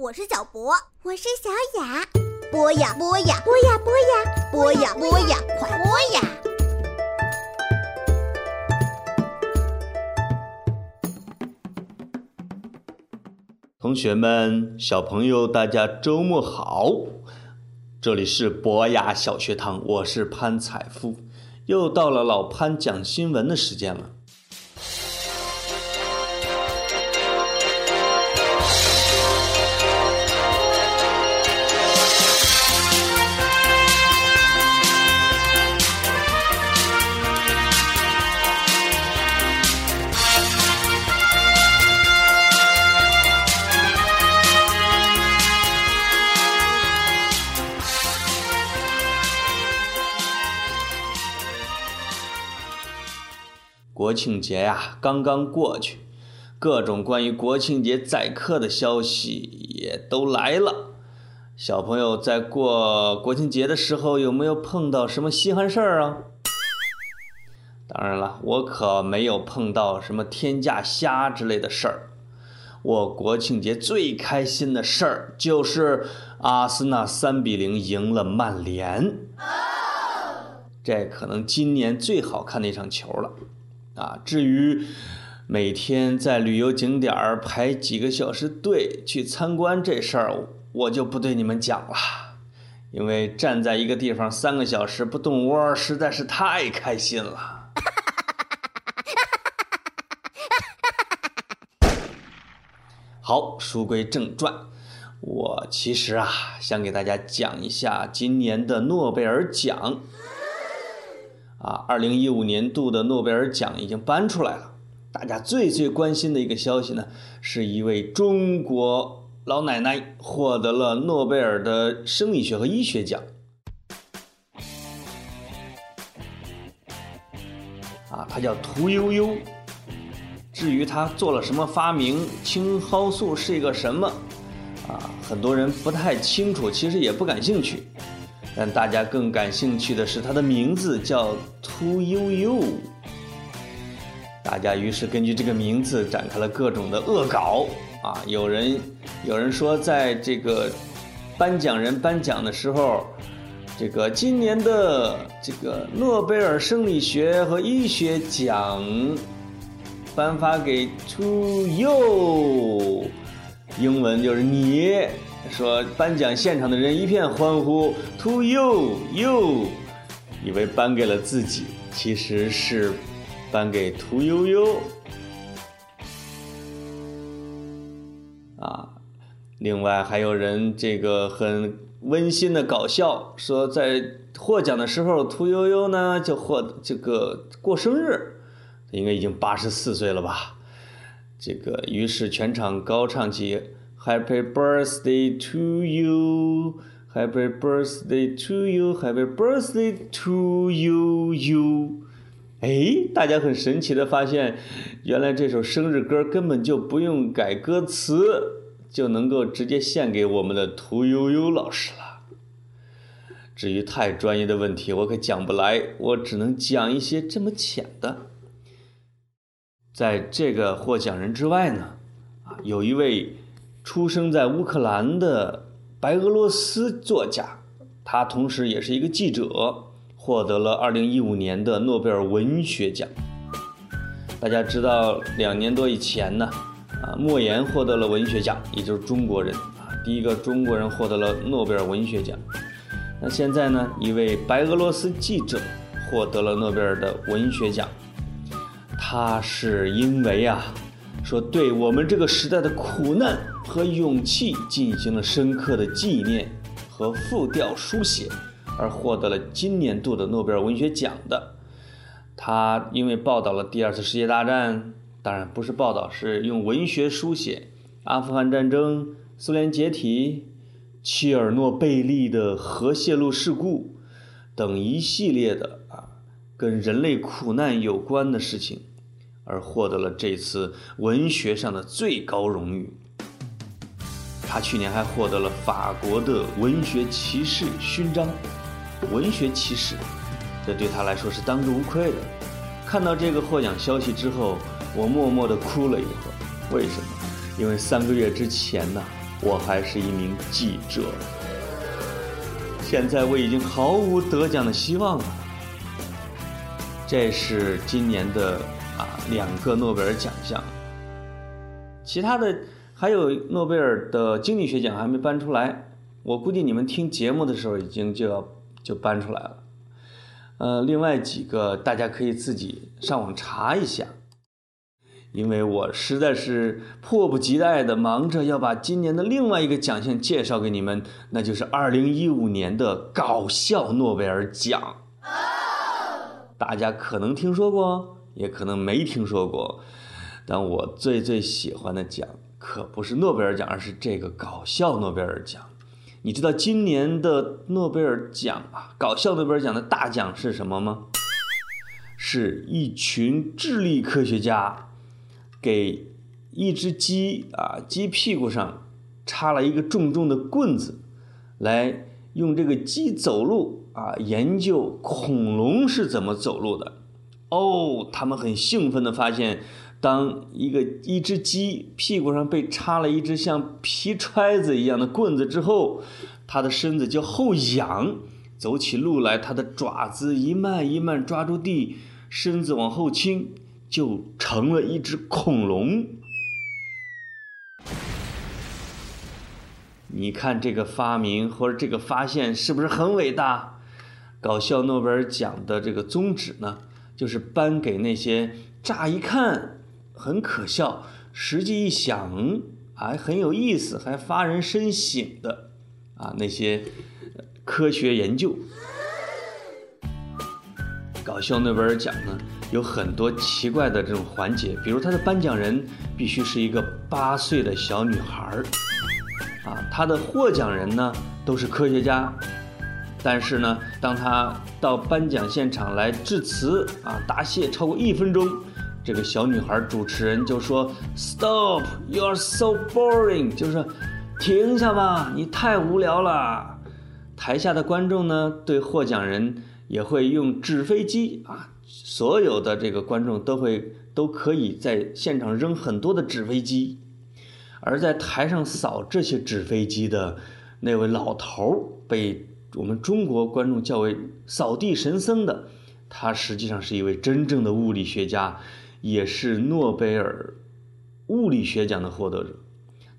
我是小博，我是小雅。播呀播呀播呀播呀播呀播呀，快播呀！同学们，小朋友，大家周末好！这里是博雅小学堂，我是潘采夫，又到了老潘讲新闻的时间了。国庆节呀，刚刚过去，各种关于国庆节宰客的消息也都来了。小朋友在过国庆节的时候，有没有碰到什么稀罕事儿啊？当然了，我可没有碰到什么天价虾之类的事儿。我国庆节最开心的事儿就是阿森纳三比零赢了曼联，这可能今年最好看的一场球了。啊，至于每天在旅游景点儿排几个小时队去参观这事儿，我就不对你们讲了，因为站在一个地方三个小时不动窝，实在是太开心了。好，书归正传，我其实啊想给大家讲一下今年的诺贝尔奖。啊，二零一五年度的诺贝尔奖已经颁出来了。大家最最关心的一个消息呢，是一位中国老奶奶获得了诺贝尔的生理学和医学奖。啊，她叫屠呦呦。至于她做了什么发明，青蒿素是一个什么，啊，很多人不太清楚，其实也不感兴趣。但大家更感兴趣的是，他的名字叫屠呦呦。大家于是根据这个名字展开了各种的恶搞啊！有人有人说，在这个颁奖人颁奖的时候，这个今年的这个诺贝尔生理学和医学奖颁发给 “to you”，，英文就是你。说颁奖现场的人一片欢呼，to you you，以为颁给了自己，其实是颁给屠呦呦。啊，另外还有人这个很温馨的搞笑，说在获奖的时候，屠呦呦呢就获这个过生日，应该已经八十四岁了吧？这个于是全场高唱起。Happy birthday to you, Happy birthday to you, Happy birthday to you, you。哎，大家很神奇的发现，原来这首生日歌根本就不用改歌词，就能够直接献给我们的屠呦呦老师了。至于太专业的问题，我可讲不来，我只能讲一些这么浅的。在这个获奖人之外呢，啊，有一位。出生在乌克兰的白俄罗斯作家，他同时也是一个记者，获得了2015年的诺贝尔文学奖。大家知道，两年多以前呢，啊，莫言获得了文学奖，也就是中国人啊，第一个中国人获得了诺贝尔文学奖。那现在呢，一位白俄罗斯记者获得了诺贝尔的文学奖，他是因为啊。说对我们这个时代的苦难和勇气进行了深刻的纪念和复调书写，而获得了今年度的诺贝尔文学奖的。他因为报道了第二次世界大战，当然不是报道，是用文学书写阿富汗战争、苏联解体、切尔诺贝利的核泄漏事故等一系列的啊，跟人类苦难有关的事情。而获得了这次文学上的最高荣誉。他去年还获得了法国的文学骑士勋章，文学骑士，这对他来说是当之无愧的。看到这个获奖消息之后，我默默地哭了一会儿。为什么？因为三个月之前呢，我还是一名记者。现在我已经毫无得奖的希望了。这是今年的啊两个诺贝尔奖项，其他的还有诺贝尔的经济学奖还没颁出来。我估计你们听节目的时候已经就要就颁出来了。呃，另外几个大家可以自己上网查一下，因为我实在是迫不及待的忙着要把今年的另外一个奖项介绍给你们，那就是二零一五年的搞笑诺贝尔奖。大家可能听说过，也可能没听说过，但我最最喜欢的奖可不是诺贝尔奖，而是这个搞笑诺贝尔奖。你知道今年的诺贝尔奖啊，搞笑诺贝尔奖的大奖是什么吗？是一群智力科学家给一只鸡啊，鸡屁股上插了一个重重的棍子，来用这个鸡走路啊，研究恐龙是怎么走路的。哦，他们很兴奋地发现。当一个一只鸡屁股上被插了一只像皮揣子一样的棍子之后，它的身子就后仰，走起路来，它的爪子一慢一慢抓住地，身子往后倾，就成了一只恐龙。你看这个发明或者这个发现是不是很伟大？搞笑诺贝尔奖的这个宗旨呢，就是颁给那些乍一看。很可笑，实际一想还很有意思，还发人深省的啊那些科学研究。搞笑诺贝尔奖呢有很多奇怪的这种环节，比如他的颁奖人必须是一个八岁的小女孩儿，啊，他的获奖人呢都是科学家，但是呢，当他到颁奖现场来致辞啊答谢超过一分钟。这个小女孩主持人就说：“Stop! You are so boring。”就是停下吧，你太无聊了。台下的观众呢，对获奖人也会用纸飞机啊，所有的这个观众都会都可以在现场扔很多的纸飞机，而在台上扫这些纸飞机的那位老头，被我们中国观众叫为“扫地神僧”的，他实际上是一位真正的物理学家。也是诺贝尔物理学奖的获得者，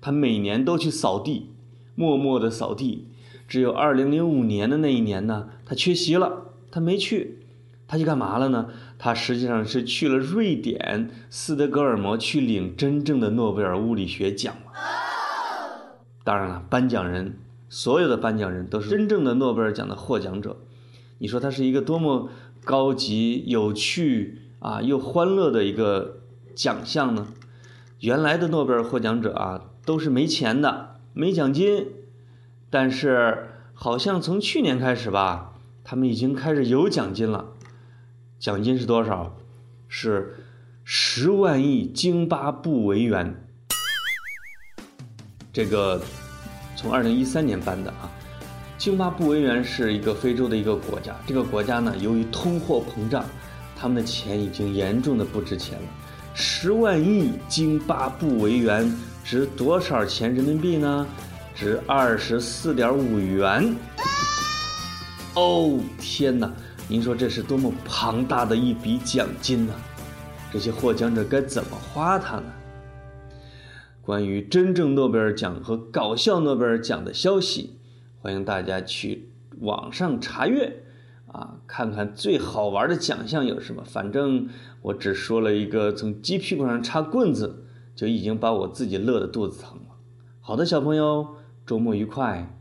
他每年都去扫地，默默的扫地。只有2005年的那一年呢，他缺席了，他没去，他去干嘛了呢？他实际上是去了瑞典斯德哥尔摩去领真正的诺贝尔物理学奖了。当然了，颁奖人，所有的颁奖人都是真正的诺贝尔奖的获奖者。你说他是一个多么高级、有趣？啊，又欢乐的一个奖项呢。原来的诺贝尔获奖者啊，都是没钱的，没奖金。但是好像从去年开始吧，他们已经开始有奖金了。奖金是多少？是十万亿津巴布韦元。这个从二零一三年颁的啊。津巴布韦元是一个非洲的一个国家，这个国家呢，由于通货膨胀。他们的钱已经严重的不值钱了，十万亿津巴布韦元值多少钱人民币呢？值二十四点五元。哦天哪！您说这是多么庞大的一笔奖金呢？这些获奖者该怎么花它呢？关于真正诺贝尔奖和搞笑诺贝尔奖的消息，欢迎大家去网上查阅。啊，看看最好玩的奖项有什么？反正我只说了一个从鸡屁股上插棍子，就已经把我自己乐得肚子疼了。好的，小朋友，周末愉快。